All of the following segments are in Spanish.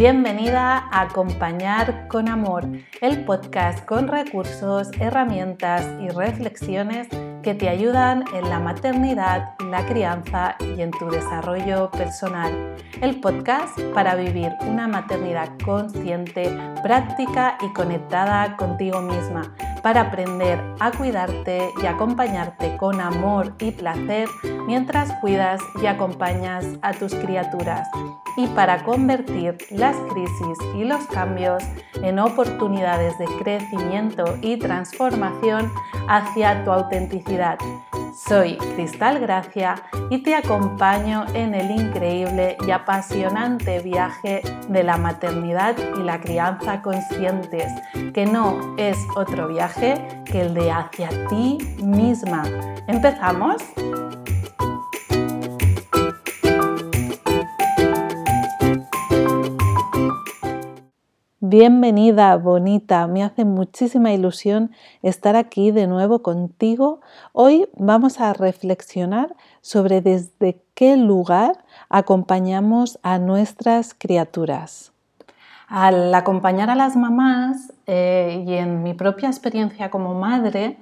Bienvenida a Acompañar con Amor, el podcast con recursos, herramientas y reflexiones que te ayudan en la maternidad, la crianza y en tu desarrollo personal. El podcast para vivir una maternidad consciente, práctica y conectada contigo misma, para aprender a cuidarte y acompañarte con amor y placer mientras cuidas y acompañas a tus criaturas y para convertir las crisis y los cambios en oportunidades de crecimiento y transformación hacia tu autenticidad. Soy Cristal Gracia y te acompaño en el increíble y apasionante viaje de la maternidad y la crianza conscientes, que no es otro viaje que el de hacia ti misma. ¿Empezamos? Bienvenida, bonita. Me hace muchísima ilusión estar aquí de nuevo contigo. Hoy vamos a reflexionar sobre desde qué lugar acompañamos a nuestras criaturas. Al acompañar a las mamás eh, y en mi propia experiencia como madre,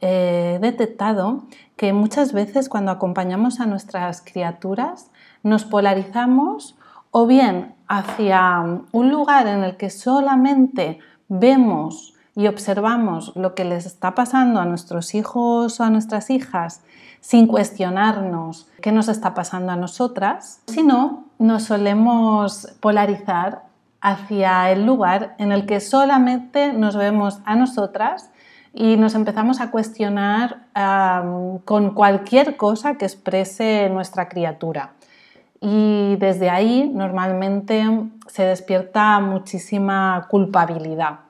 eh, he detectado que muchas veces cuando acompañamos a nuestras criaturas nos polarizamos o bien hacia un lugar en el que solamente vemos y observamos lo que les está pasando a nuestros hijos o a nuestras hijas sin cuestionarnos qué nos está pasando a nosotras, sino nos solemos polarizar hacia el lugar en el que solamente nos vemos a nosotras y nos empezamos a cuestionar con cualquier cosa que exprese nuestra criatura y desde ahí normalmente se despierta muchísima culpabilidad.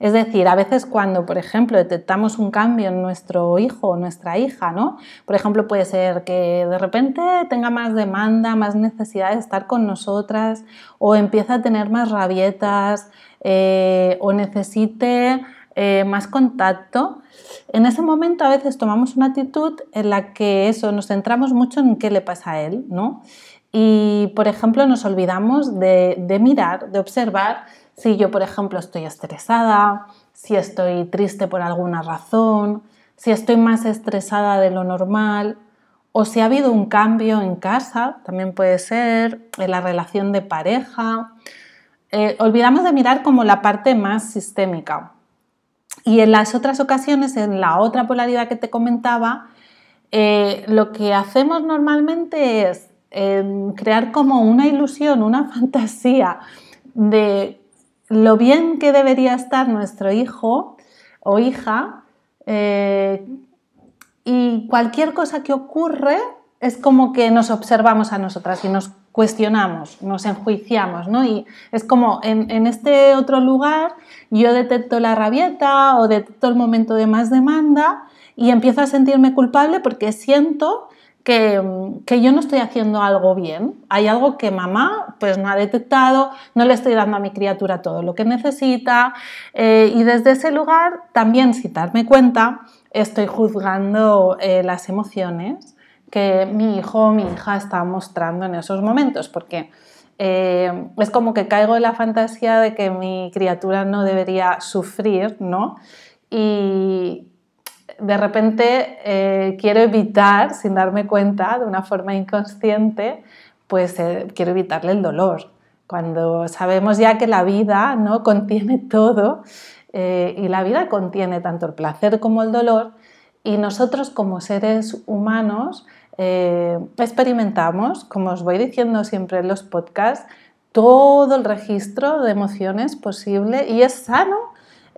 Es decir, a veces cuando, por ejemplo, detectamos un cambio en nuestro hijo o nuestra hija, ¿no? Por ejemplo, puede ser que de repente tenga más demanda, más necesidad de estar con nosotras, o empieza a tener más rabietas, eh, o necesite eh, más contacto. En ese momento a veces tomamos una actitud en la que eso, nos centramos mucho en qué le pasa a él, ¿no? Y, por ejemplo, nos olvidamos de, mirar, de observar si yo, por ejemplo, estoy estresada, si estoy triste por alguna razón, si estoy más estresada de lo normal o si ha habido un cambio en casa, también puede ser en la relación de pareja. Eh, olvidamos de mirar como la parte más sistémica. Y en las otras ocasiones, en la otra polaridad que te comentaba, eh, lo que hacemos normalmente es crear como una ilusión, una fantasía de lo bien que debería estar nuestro hijo o hija eh, y cualquier cosa que ocurre es como que nos observamos a nosotras y nos cuestionamos, nos enjuiciamos, ¿no? Y es como en, en, este otro lugar yo detecto la rabieta o detecto el momento de más demanda y empiezo a sentirme culpable porque siento que, yo no estoy haciendo algo bien. Hay algo que mamá pues no ha detectado, no le estoy dando a mi criatura todo lo que necesita eh, y desde ese lugar también, sin darme cuenta, estoy juzgando eh, las emociones que mi hijo o mi hija está mostrando en esos momentos, porque eh, es como que caigo en la fantasía de que mi criatura no debería sufrir, ¿no? Y, de repente eh, quiero evitar, sin darme cuenta, de una forma inconsciente, pues eh, quiero evitarle el dolor. Cuando sabemos ya que la vida no contiene todo eh, y la vida contiene tanto el placer como el dolor y nosotros como seres humanos experimentamos, como os voy diciendo siempre en los podcasts, todo el registro de emociones posible y es sano,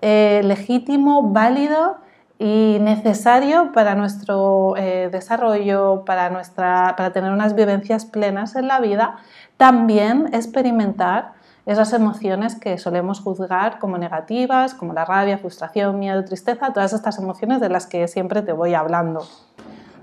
legítimo, válido y necesario para nuestro eh, desarrollo, para, nuestra, para tener unas vivencias plenas en la vida, también experimentar esas emociones que solemos juzgar como negativas, como la rabia, frustración, miedo, tristeza, todas estas emociones de las que siempre te voy hablando.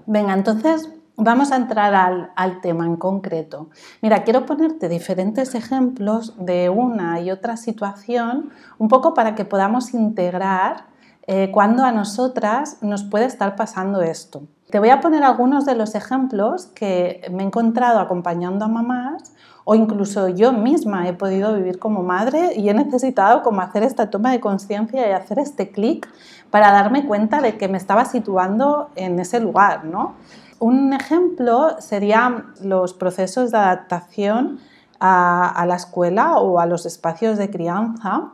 Venga, entonces vamos a entrar al, al, tema en concreto. Mira, quiero ponerte diferentes ejemplos de una y otra situación, un poco para que podamos integrar eh, cuando a nosotras nos puede estar pasando esto. Te voy a poner algunos de los ejemplos que me he encontrado acompañando a mamás o incluso yo misma he podido vivir como madre y he necesitado como hacer esta toma de conciencia y hacer este clic para darme cuenta de que me estaba situando en ese lugar, ¿no? Un ejemplo serían los procesos de adaptación a, a la escuela o a los espacios de crianza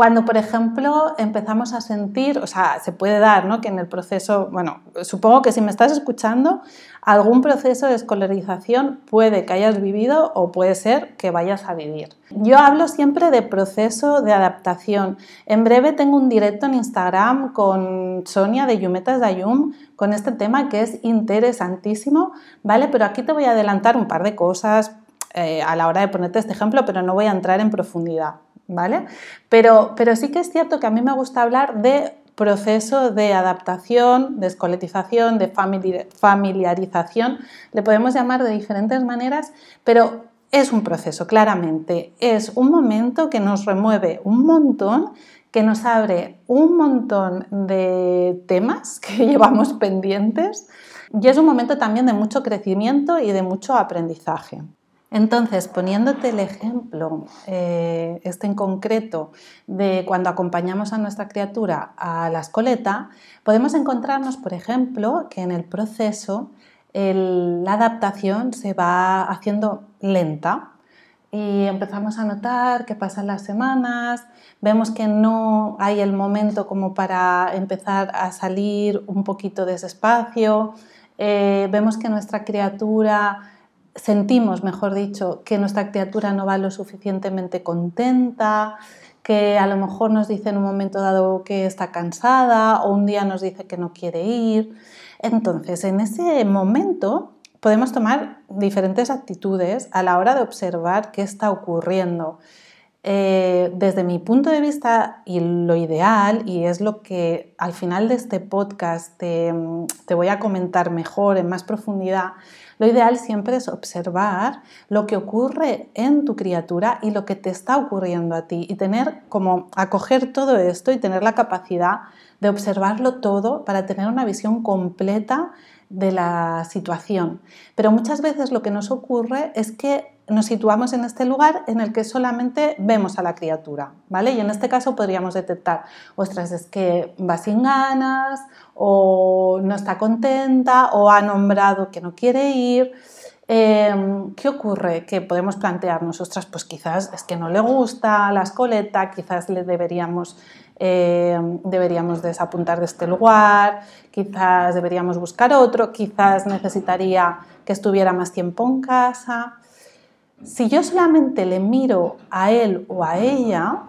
cuando, por ejemplo, empezamos a sentir, o sea, se puede dar, ¿no? Que en el proceso, bueno, supongo que si me estás escuchando, algún proceso de escolarización puede que hayas vivido o puede ser que vayas a vivir. Yo hablo siempre de proceso de adaptación. En breve tengo un directo en Instagram con Sonia de Yumetas Dayum con este tema que es interesantísimo, ¿vale? Pero aquí te voy a adelantar un par de cosas eh, a la hora de ponerte este ejemplo, pero no voy a entrar en profundidad. ¿Vale? Pero, pero sí que es cierto que a mí me gusta hablar de proceso de adaptación, de escoletización, de familiarización, le podemos llamar de diferentes maneras, pero es un proceso, claramente. Es un momento que nos remueve un montón, que nos abre un montón de temas que llevamos pendientes y es un momento también de mucho crecimiento y de mucho aprendizaje. Entonces, poniéndote el ejemplo, eh, este en concreto, de cuando acompañamos a nuestra criatura a la escoleta, podemos encontrarnos, por ejemplo, que en el proceso la adaptación se va haciendo lenta y empezamos a notar que pasan las semanas, vemos que no hay el momento como para empezar a salir un poquito de ese espacio, eh, vemos que nuestra criatura sentimos, mejor dicho, que nuestra criatura no va lo suficientemente contenta, que a lo mejor nos dice en un momento dado que está cansada o un día nos dice que no quiere ir. Entonces, en ese momento podemos tomar diferentes actitudes a la hora de observar qué está ocurriendo. Eh, desde mi punto de vista y lo ideal, y es lo que al final de este podcast te voy a comentar mejor, en más profundidad, lo ideal siempre es observar lo que ocurre en tu criatura y lo que te está ocurriendo a ti y tener como acoger todo esto y tener la capacidad de observarlo todo para tener una visión completa de la situación. Pero muchas veces lo que nos ocurre es que nos situamos en este lugar en el que solamente vemos a la criatura, ¿vale? Y en este caso podríamos detectar, ostras, es que va sin ganas, o no está contenta, o ha nombrado que no quiere ir. Em, ¿Qué ocurre? Que podemos plantearnos, pues quizás es que no le gusta la escoleta, quizás le deberíamos, em, deberíamos desapuntar de este lugar, quizás deberíamos buscar otro, quizás necesitaría que estuviera más tiempo en casa. Si yo solamente le miro a él o a ella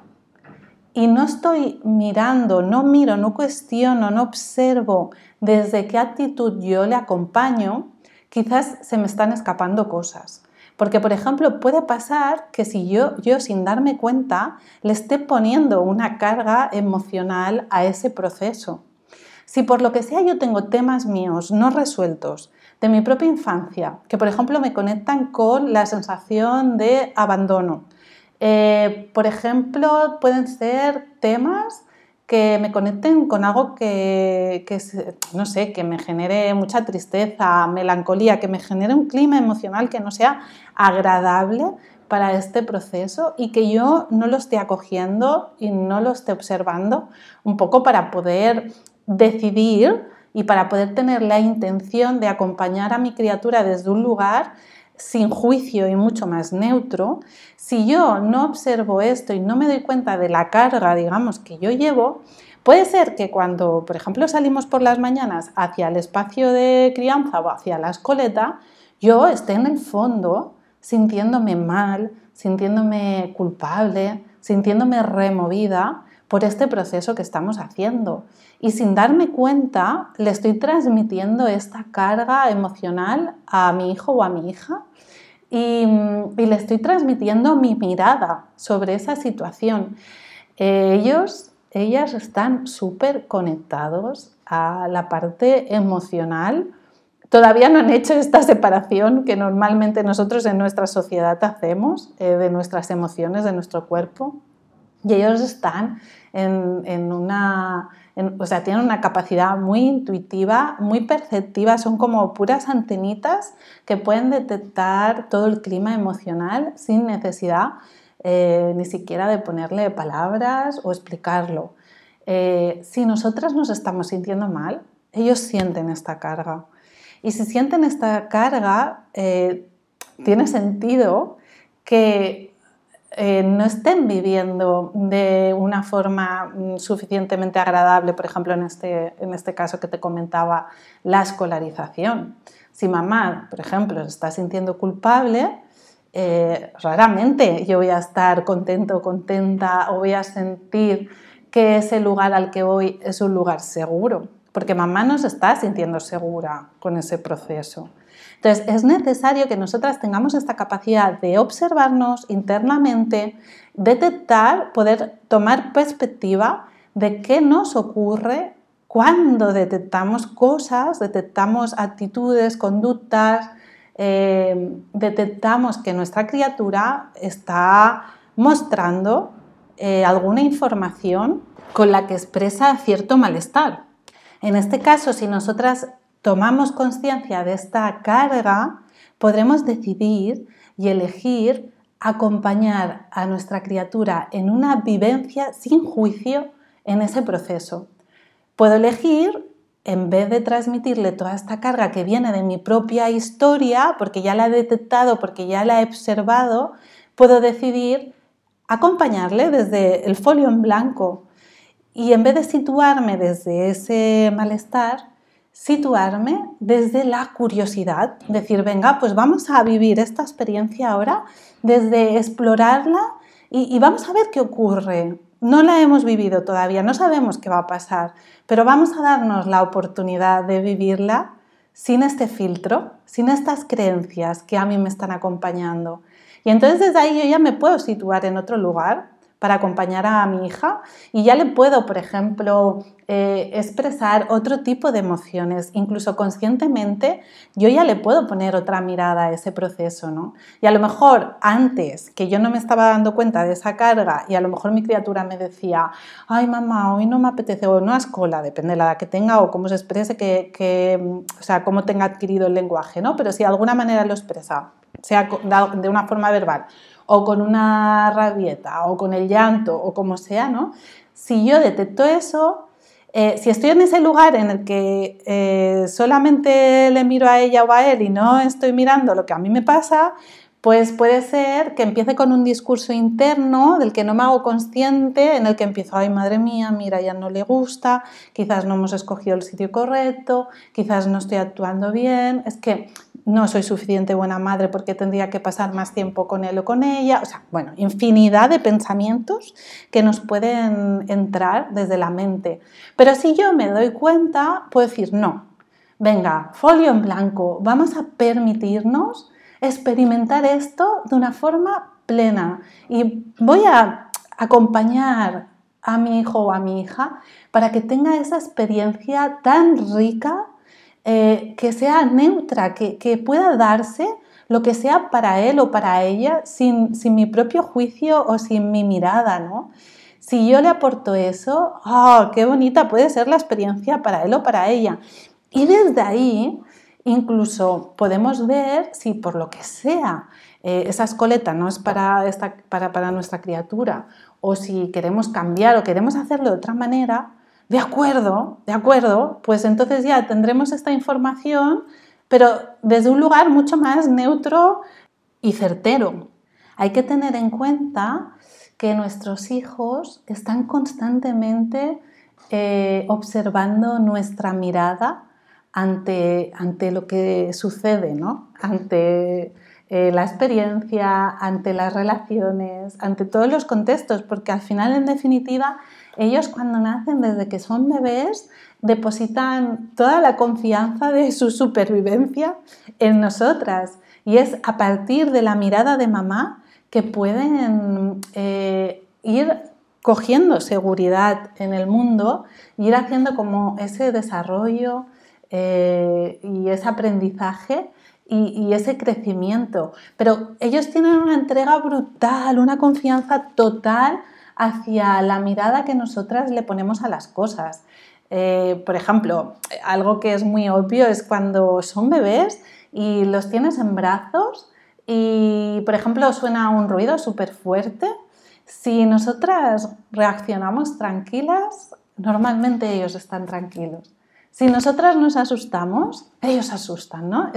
y no estoy mirando, no miro, no cuestiono, no observo desde qué actitud yo le acompaño, quizás se me están escapando cosas. Porque, por ejemplo, puede pasar que si yo, yo sin darme cuenta le esté poniendo una carga emocional a ese proceso. Si por lo que sea yo tengo temas míos no resueltos de mi propia infancia, que por ejemplo me conectan con la sensación de abandono. Eh, por ejemplo, pueden ser temas que me conecten con algo que, no sé, que me genere mucha tristeza, melancolía, que me genere un clima emocional que no sea agradable para este proceso y que yo no lo esté acogiendo y no lo esté observando un poco para poder decidir y para poder tener la intención de acompañar a mi criatura desde un lugar sin juicio y mucho más neutro, si yo no observo esto y no me doy cuenta de la carga, digamos, que yo llevo, puede ser que cuando, por ejemplo, salimos por las mañanas hacia el espacio de crianza o hacia la escoleta, yo esté en el fondo sintiéndome mal, sintiéndome culpable, sintiéndome removida por este proceso que estamos haciendo. Y sin darme cuenta, le estoy transmitiendo esta carga emocional a mi hijo o a mi hija y, le estoy transmitiendo mi mirada sobre esa situación. ellos, ellas están súper conectados a la parte emocional. Todavía no han hecho esta separación que normalmente nosotros en nuestra sociedad hacemos eh, de nuestras emociones, de nuestro cuerpo. Y ellos están en, una, o sea, tienen una capacidad muy intuitiva, muy perceptiva, son como puras antenitas que pueden detectar todo el clima emocional sin necesidad eh, ni siquiera de ponerle palabras o explicarlo. Eh, si nosotras nos estamos sintiendo mal, ellos sienten esta carga. Y si sienten esta carga, eh, tiene sentido que eh, no estén viviendo de una forma mm, suficientemente agradable, por ejemplo, en este, en este caso que te comentaba, la escolarización. Si mamá, por ejemplo, está sintiendo culpable, eh, raramente yo voy a estar contento contenta o voy a sentir que ese lugar al que voy es un lugar seguro, porque mamá no se está sintiendo segura con ese proceso. Entonces, es necesario que nosotras tengamos esta capacidad de observarnos internamente, detectar, poder tomar perspectiva de qué nos ocurre cuando detectamos cosas, detectamos actitudes, conductas, eh, detectamos que nuestra criatura está mostrando eh, alguna información con la que expresa cierto malestar. En este caso, si nosotras tomamos conciencia de esta carga, podremos decidir y elegir acompañar a nuestra criatura en una vivencia sin juicio en ese proceso. Puedo elegir, en vez de transmitirle toda esta carga que viene de mi propia historia, porque ya la he detectado, porque ya la he observado, puedo decidir acompañarle desde el folio en blanco. Y en vez de situarme desde ese malestar, situarme desde la curiosidad, decir, venga, pues vamos a vivir esta experiencia ahora, desde explorarla y, vamos a ver qué ocurre. No la hemos vivido todavía, no sabemos qué va a pasar, pero vamos a darnos la oportunidad de vivirla sin este filtro, sin estas creencias que a mí me están acompañando. Y entonces desde ahí yo ya me puedo situar en otro lugar para acompañar a mi hija y ya le puedo, por ejemplo, eh, expresar otro tipo de emociones, incluso conscientemente, yo ya le puedo poner otra mirada a ese proceso, ¿no? Y a lo mejor antes, que yo no me estaba dando cuenta de esa carga y a lo mejor mi criatura me decía, ay mamá, hoy no me apetece, o no a escola, depende de la edad que tenga o cómo se exprese, que, o sea, cómo tenga adquirido el lenguaje, ¿no? Pero si de alguna manera lo expresa, sea de una forma verbal o con una rabieta o con el llanto o como sea, ¿no? Si yo detecto eso, eh, si estoy en ese lugar en el que eh, solamente le miro a ella o a él y no estoy mirando lo que a mí me pasa, pues puede ser que empiece con un discurso interno del que no me hago consciente, en el que empiezo, ay madre mía, mira, ya no le gusta, quizás no hemos escogido el sitio correcto, quizás no estoy actuando bien, es que no soy suficiente buena madre porque tendría que pasar más tiempo con él o con ella. O sea, bueno, infinidad de pensamientos que nos pueden entrar desde la mente. Pero si yo me doy cuenta, puedo decir, no, venga, folio en blanco, vamos a permitirnos experimentar esto de una forma plena y voy a acompañar a mi hijo o a mi hija para que tenga esa experiencia tan rica eh, que sea neutra, que, pueda darse lo que sea para él o para ella sin, mi propio juicio o sin mi mirada, ¿no? Si yo le aporto eso, ¡oh, qué bonita puede ser la experiencia para él o para ella! Y desde ahí, incluso podemos ver si por lo que sea eh, esa escoleta no es para, esta, para, para nuestra criatura o si queremos cambiar o queremos hacerlo de otra manera, de acuerdo, de acuerdo, pues entonces ya tendremos esta información, pero desde un lugar mucho más neutro y certero. Hay que tener en cuenta que nuestros hijos están constantemente eh, observando nuestra mirada ante, ante, lo que sucede, ¿no? ante eh, la experiencia, ante las relaciones, ante todos los contextos, porque al final, en definitiva, ellos cuando nacen, desde que son bebés, depositan toda la confianza de su supervivencia en nosotras. Y es a partir de la mirada de mamá que pueden eh, ir cogiendo seguridad en el mundo y ir haciendo como ese desarrollo eh, y ese aprendizaje y, ese crecimiento. Pero ellos tienen una entrega brutal, una confianza total hacia la mirada que nosotras le ponemos a las cosas. Eh, por ejemplo, algo que es muy obvio es cuando son bebés y los tienes en brazos y, por ejemplo, suena un ruido súper fuerte. Si nosotras reaccionamos tranquilas, normalmente ellos están tranquilos. Si nosotras nos asustamos, ellos asustan, ¿no?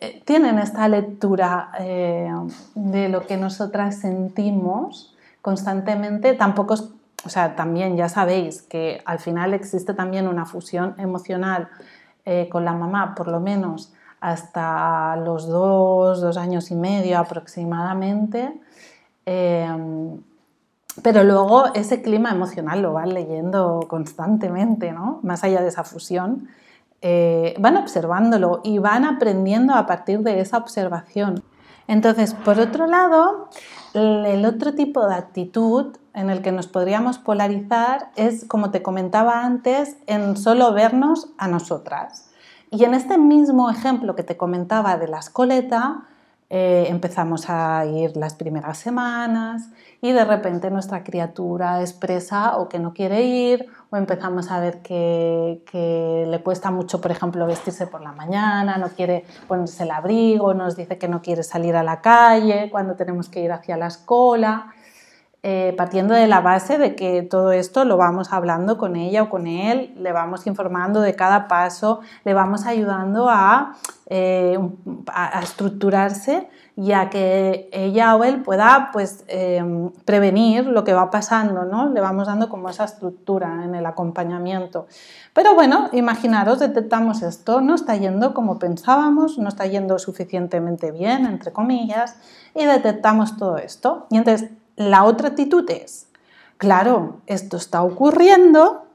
Eh, tienen esta lectura eh, de lo que nosotras sentimos constantemente. Tampoco, o sea, también ya sabéis que al final existe también una fusión emocional eh, con la mamá, por lo menos hasta los dos, dos años y medio aproximadamente. Pero luego ese clima emocional lo van leyendo constantemente, ¿no? Más allá de esa fusión, eh, van observándolo y van aprendiendo a partir de esa observación. Entonces, por otro lado, el otro tipo de actitud en el que nos podríamos polarizar es, como te comentaba antes, en solo vernos a nosotras. Y en este mismo ejemplo que te comentaba de la escoleta, eh, empezamos a ir las primeras semanas y de repente nuestra criatura expresa o que no quiere ir o empezamos a ver que, que, le cuesta mucho, por ejemplo, vestirse por la mañana, no quiere ponerse el abrigo, nos dice que no quiere salir a la calle cuando tenemos que ir hacia la escuela. Eh, partiendo de la base de que todo esto lo vamos hablando con ella o con él, le vamos informando de cada paso, le vamos ayudando a, eh, estructurarse y a que ella o él pueda pues, em, prevenir lo que va pasando, ¿no? Le vamos dando como esa estructura en el acompañamiento. Pero bueno, imaginaros, detectamos esto, no está yendo como pensábamos, no está yendo suficientemente bien, entre comillas, y detectamos todo esto. Y entonces, la otra actitud es, claro, esto está ocurriendo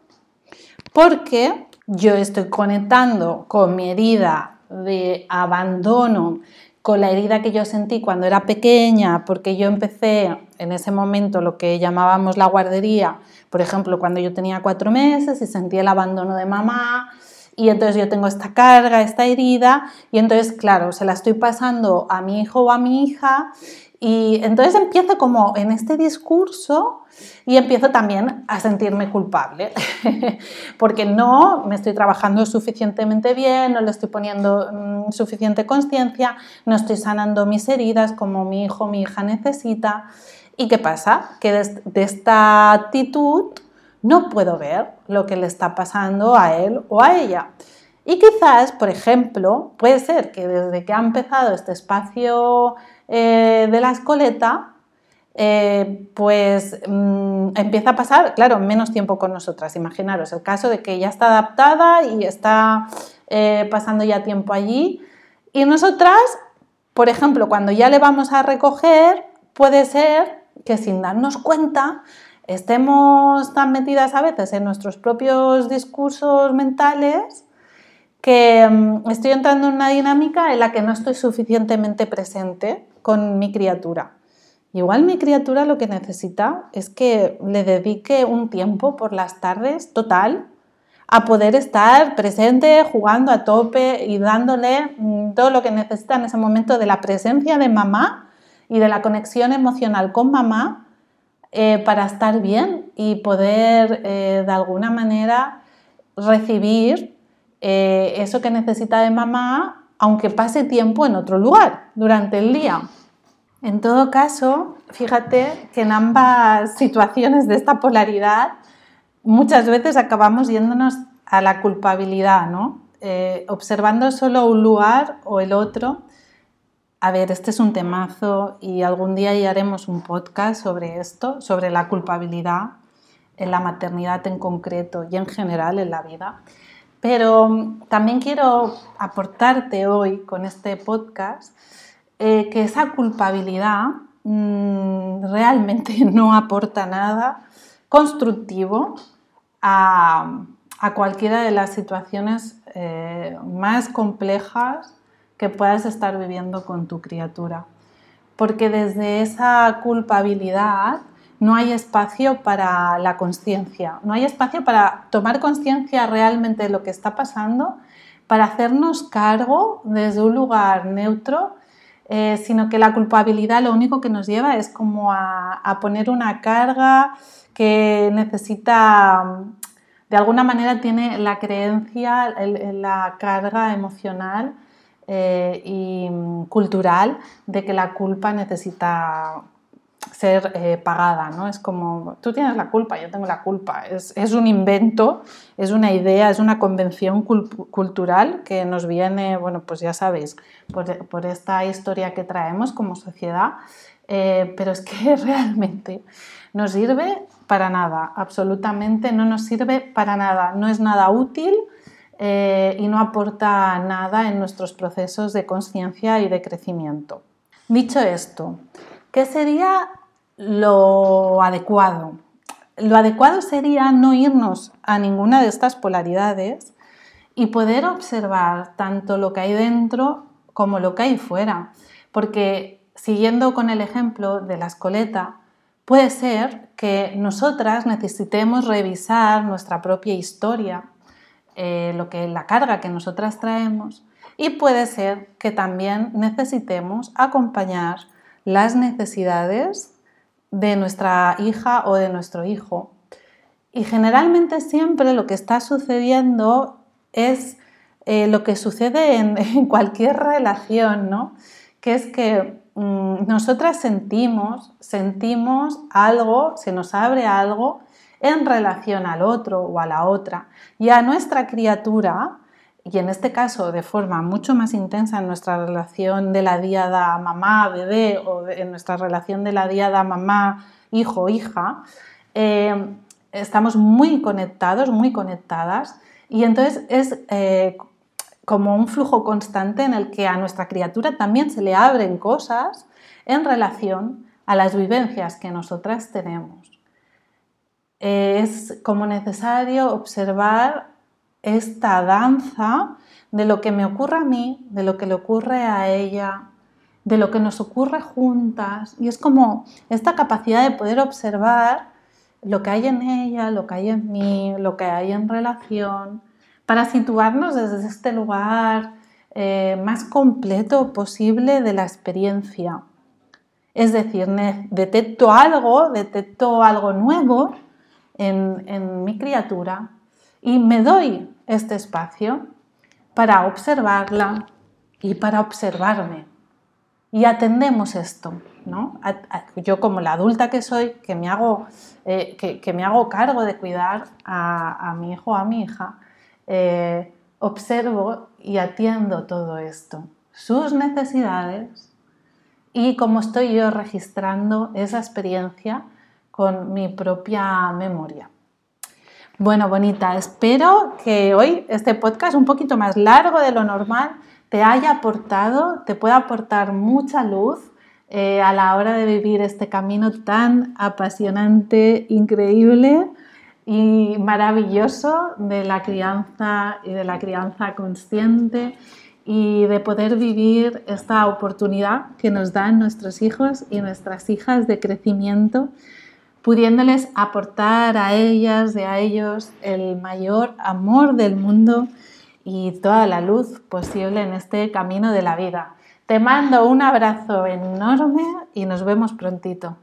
porque yo estoy conectando con mi herida de abandono, con la herida que yo sentí cuando era pequeña, porque yo empecé en ese momento lo que llamábamos la guardería, por ejemplo, cuando yo tenía cuatro meses y sentí el abandono de mamá, y entonces yo tengo esta carga, esta herida, y entonces, claro, se la estoy pasando a mi hijo o a mi hija, y entonces empiezo como en este discurso y empiezo también a sentirme culpable, porque no me estoy trabajando suficientemente bien, no le estoy poniendo mm, suficiente conciencia, no estoy sanando mis heridas como mi hijo o mi hija necesita. ¿Y qué pasa? Que de esta actitud no puedo ver lo que le está pasando a él o a ella. Y quizás, por ejemplo, puede ser que desde que ha empezado este espacio eh, de la escoleta, eh, pues mm, empieza a pasar, claro, menos tiempo con nosotras. Imaginaros el caso de que ya está adaptada y está eh, pasando ya tiempo allí. Y nosotras, por ejemplo, cuando ya le vamos a recoger, puede ser que sin darnos cuenta estemos tan metidas a veces en nuestros propios discursos mentales que mm, estoy entrando en una dinámica en la que no estoy suficientemente presente con mi criatura. Igual mi criatura lo que necesita es que le dedique un tiempo por las tardes total a poder estar presente, jugando a tope y dándole mm, todo lo que necesita en ese momento de la presencia de mamá y de la conexión emocional con mamá eh, para estar bien y poder eh, de alguna manera recibir eh, eso que necesita de mamá, aunque pase tiempo en otro lugar durante el día. En todo caso, fíjate que en ambas situaciones de esta polaridad muchas veces acabamos yéndonos a la culpabilidad, ¿no? Eh, observando solo un lugar o el otro. A ver, este es un temazo y algún día ya haremos un podcast sobre esto, sobre la culpabilidad en la maternidad en concreto y en general en la vida. Pero también quiero aportarte hoy con este podcast eh, que esa culpabilidad mm, realmente no aporta nada constructivo a, cualquiera de las situaciones eh, más complejas que puedas estar viviendo con tu criatura. Porque desde esa culpabilidad no hay espacio para la conciencia, no hay espacio para tomar conciencia realmente de lo que está pasando, para hacernos cargo desde un lugar neutro eh, sino que la culpabilidad lo único que nos lleva es como a, poner una carga que necesita, de alguna manera tiene la creencia, la carga emocional eh, y cultural de que la culpa necesita ser eh, pagada, ¿no? Es como, tú tienes la culpa, yo tengo la culpa. Es, un invento, es una idea, es una convención cultural que nos viene, bueno, pues ya sabéis, por, esta historia que traemos como sociedad, eh, pero es que realmente no sirve para nada, absolutamente no nos sirve para nada, no es nada útil eh, y no aporta nada en nuestros procesos de conciencia y de crecimiento. Dicho esto, ¿Qué sería lo adecuado? Lo adecuado sería no irnos a ninguna de estas polaridades y poder observar tanto lo que hay dentro como lo que hay fuera. Porque siguiendo con el ejemplo de la escoleta, puede ser que nosotras necesitemos revisar nuestra propia historia, eh, lo que la carga que nosotras traemos, y puede ser que también necesitemos acompañar las necesidades de nuestra hija o de nuestro hijo. Y generalmente siempre lo que está sucediendo es eh, lo que sucede en, cualquier relación, ¿no? Que es que mm, nosotras sentimos, sentimos algo, se nos abre algo en relación al otro o a la otra. Y a nuestra criatura y en este caso de forma mucho más intensa en nuestra relación de la diada mamá-bebé o en nuestra relación de la diada mamá-hijo-hija, eh, estamos muy conectados, muy conectadas y entonces es eh, como un flujo constante en el que a nuestra criatura también se le abren cosas en relación a las vivencias que nosotras tenemos. es como necesario observar esta danza de lo que me ocurre a mí, de lo que le ocurre a ella, de lo que nos ocurre juntas. Y es como esta capacidad de poder observar lo que hay en ella, lo que hay en mí, lo que hay en relación, para situarnos desde este lugar eh, más completo posible de la experiencia. Es decir, detecto algo, detecto algo nuevo en mi criatura y me doy este espacio para observarla y para observarme. Y atendemos esto, ¿no? Yo como la adulta que soy, que me hago, eh, que, me hago cargo de cuidar a, mi hijo o a mi hija, eh, observo y atiendo todo esto, sus necesidades y cómo estoy yo registrando esa experiencia con mi propia memoria. Bueno, bonita, espero que hoy este podcast un poquito más largo de lo normal te haya aportado, te pueda aportar mucha luz eh, a la hora de vivir este camino tan apasionante, increíble y maravilloso de la crianza y de la crianza consciente y de poder vivir esta oportunidad que nos dan nuestros hijos y nuestras hijas de crecimiento pudiéndoles aportar a ellas y a ellos el mayor amor del mundo y toda la luz posible en este camino de la vida. Te mando un abrazo enorme y nos vemos prontito.